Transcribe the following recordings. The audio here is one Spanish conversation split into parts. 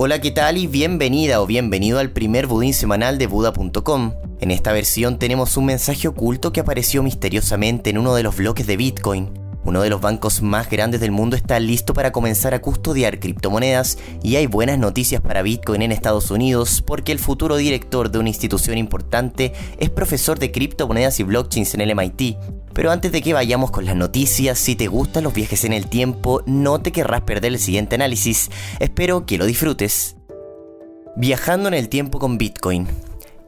Hola, ¿qué tal? Y bienvenida o bienvenido al primer budín semanal de Buda.com. En esta versión tenemos un mensaje oculto que apareció misteriosamente en uno de los bloques de Bitcoin. Uno de los bancos más grandes del mundo está listo para comenzar a custodiar criptomonedas y hay buenas noticias para Bitcoin en Estados Unidos porque el futuro director de una institución importante es profesor de criptomonedas y blockchains en el MIT. Pero antes de que vayamos con las noticias, si te gustan los viajes en el tiempo, no te querrás perder el siguiente análisis. Espero que lo disfrutes. Viajando en el tiempo con Bitcoin.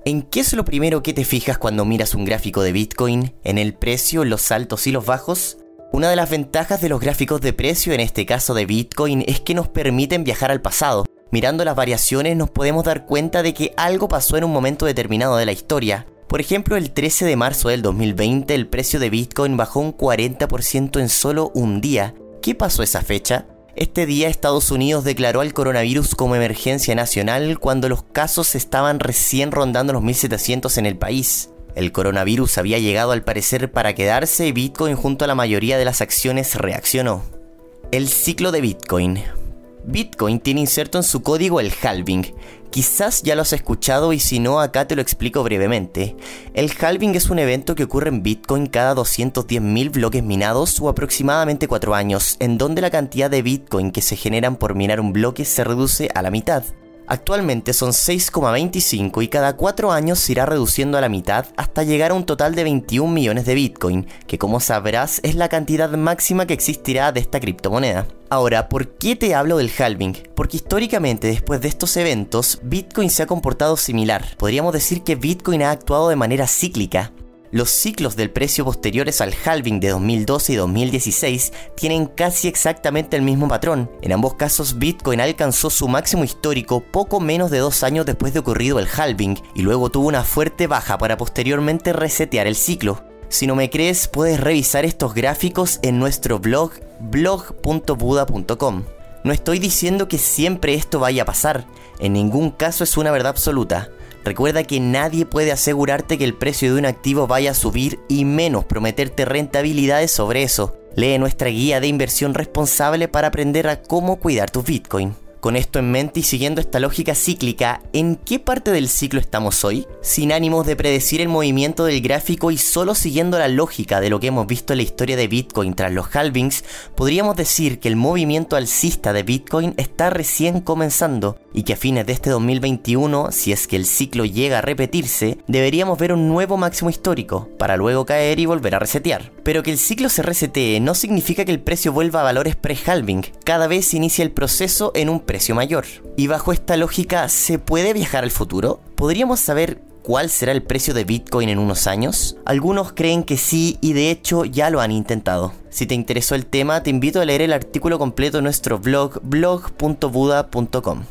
¿En qué es lo primero que te fijas cuando miras un gráfico de Bitcoin? ¿En el precio, los altos y los bajos? Una de las ventajas de los gráficos de precio, en este caso de Bitcoin, es que nos permiten viajar al pasado. Mirando las variaciones nos podemos dar cuenta de que algo pasó en un momento determinado de la historia. Por ejemplo, el 13 de marzo del 2020 el precio de Bitcoin bajó un 40% en solo un día. ¿Qué pasó esa fecha? Este día Estados Unidos declaró al coronavirus como emergencia nacional cuando los casos estaban recién rondando los 1700 en el país. El coronavirus había llegado al parecer para quedarse y Bitcoin junto a la mayoría de las acciones reaccionó. El ciclo de Bitcoin. Bitcoin tiene inserto en su código el halving, Quizás ya lo has escuchado y si no, acá te lo explico brevemente. El halving es un evento que ocurre en Bitcoin cada 210.000 bloques minados o aproximadamente 4 años, en donde la cantidad de Bitcoin que se generan por minar un bloque se reduce a la mitad. Actualmente son 6,25 y cada 4 años se irá reduciendo a la mitad hasta llegar a un total de 21 millones de Bitcoin, que como sabrás es la cantidad máxima que existirá de esta criptomoneda. Ahora, ¿por qué te hablo del halving? Porque históricamente después de estos eventos, Bitcoin se ha comportado similar. Podríamos decir que Bitcoin ha actuado de manera cíclica. Los ciclos del precio posteriores al halving de 2012 y 2016 tienen casi exactamente el mismo patrón. En ambos casos, Bitcoin alcanzó su máximo histórico poco menos de dos años después de ocurrido el halving y luego tuvo una fuerte baja para posteriormente resetear el ciclo. Si no me crees, puedes revisar estos gráficos en nuestro blog blog.buda.com. No estoy diciendo que siempre esto vaya a pasar, en ningún caso es una verdad absoluta. Recuerda que nadie puede asegurarte que el precio de un activo vaya a subir y menos prometerte rentabilidades sobre eso. Lee nuestra guía de inversión responsable para aprender a cómo cuidar tus Bitcoin. Con esto en mente y siguiendo esta lógica cíclica, ¿en qué parte del ciclo estamos hoy? Sin ánimos de predecir el movimiento del gráfico y solo siguiendo la lógica de lo que hemos visto en la historia de Bitcoin tras los halvings, podríamos decir que el movimiento alcista de Bitcoin está recién comenzando y que a fines de este 2021, si es que el ciclo llega a repetirse, deberíamos ver un nuevo máximo histórico, para luego caer y volver a resetear. Pero que el ciclo se resetee no significa que el precio vuelva a valores pre-halving, cada vez se inicia el proceso en un precio mayor. Y bajo esta lógica, ¿se puede viajar al futuro? ¿Podríamos saber cuál será el precio de Bitcoin en unos años? Algunos creen que sí y de hecho ya lo han intentado. Si te interesó el tema, te invito a leer el artículo completo en nuestro blog blog.buda.com.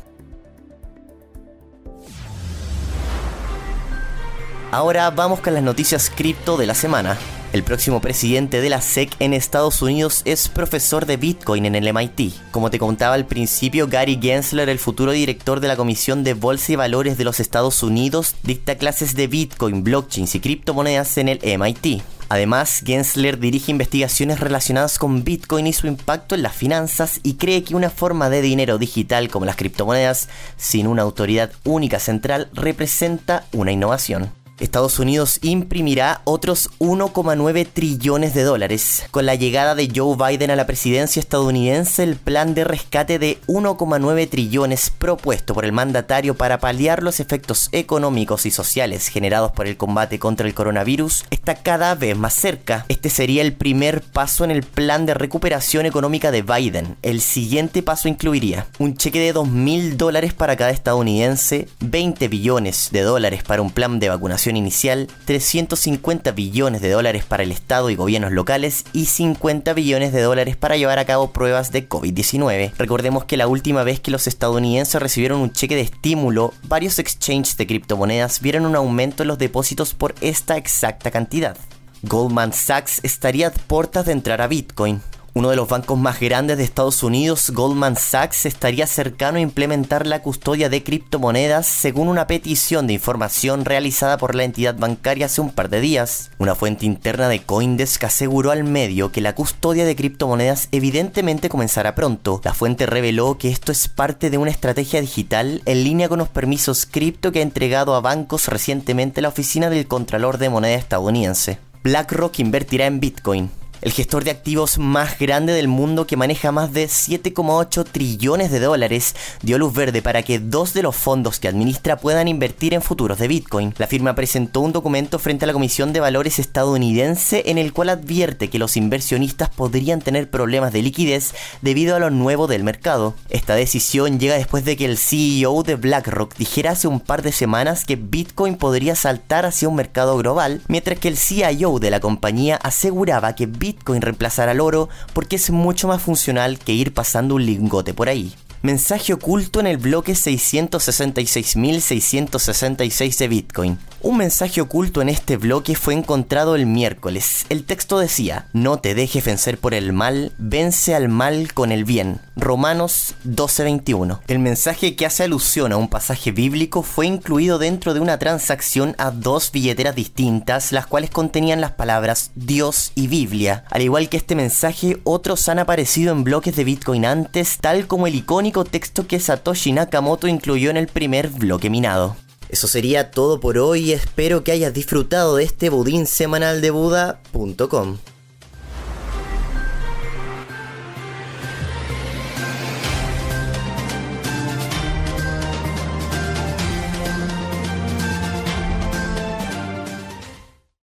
Ahora vamos con las noticias cripto de la semana. El próximo presidente de la SEC en Estados Unidos es profesor de Bitcoin en el MIT. Como te contaba al principio, Gary Gensler, el futuro director de la Comisión de Bolsa y Valores de los Estados Unidos, dicta clases de Bitcoin, blockchains y criptomonedas en el MIT. Además, Gensler dirige investigaciones relacionadas con Bitcoin y su impacto en las finanzas y cree que una forma de dinero digital como las criptomonedas, sin una autoridad única central, representa una innovación. Estados Unidos imprimirá otros 1,9 trillones de dólares. Con la llegada de Joe Biden a la presidencia estadounidense, el plan de rescate de 1,9 trillones propuesto por el mandatario para paliar los efectos económicos y sociales generados por el combate contra el coronavirus está cada vez más cerca. Este sería el primer paso en el plan de recuperación económica de Biden. El siguiente paso incluiría un cheque de 2.000 dólares para cada estadounidense, 20 billones de dólares para un plan de vacunación inicial, 350 billones de dólares para el Estado y gobiernos locales y 50 billones de dólares para llevar a cabo pruebas de COVID-19. Recordemos que la última vez que los estadounidenses recibieron un cheque de estímulo, varios exchanges de criptomonedas vieron un aumento en los depósitos por esta exacta cantidad. Goldman Sachs estaría a puertas de entrar a Bitcoin. Uno de los bancos más grandes de Estados Unidos, Goldman Sachs, estaría cercano a implementar la custodia de criptomonedas según una petición de información realizada por la entidad bancaria hace un par de días. Una fuente interna de Coindesk aseguró al medio que la custodia de criptomonedas evidentemente comenzará pronto. La fuente reveló que esto es parte de una estrategia digital en línea con los permisos cripto que ha entregado a bancos recientemente la oficina del Contralor de Moneda estadounidense. BlackRock invertirá en Bitcoin el gestor de activos más grande del mundo que maneja más de 7,8 trillones de dólares, dio luz verde para que dos de los fondos que administra puedan invertir en futuros de Bitcoin. La firma presentó un documento frente a la Comisión de Valores estadounidense en el cual advierte que los inversionistas podrían tener problemas de liquidez debido a lo nuevo del mercado. Esta decisión llega después de que el CEO de BlackRock dijera hace un par de semanas que Bitcoin podría saltar hacia un mercado global, mientras que el CIO de la compañía aseguraba que Bitcoin Bitcoin reemplazar al oro porque es mucho más funcional que ir pasando un lingote por ahí. Mensaje oculto en el bloque 666.666 de Bitcoin. Un mensaje oculto en este bloque fue encontrado el miércoles. El texto decía, no te dejes vencer por el mal, vence al mal con el bien. Romanos 12:21. El mensaje que hace alusión a un pasaje bíblico fue incluido dentro de una transacción a dos billeteras distintas, las cuales contenían las palabras Dios y Biblia. Al igual que este mensaje, otros han aparecido en bloques de Bitcoin antes, tal como el icónico texto que Satoshi Nakamoto incluyó en el primer bloque minado. Eso sería todo por hoy. Espero que hayas disfrutado de este budín semanal de Buda.com.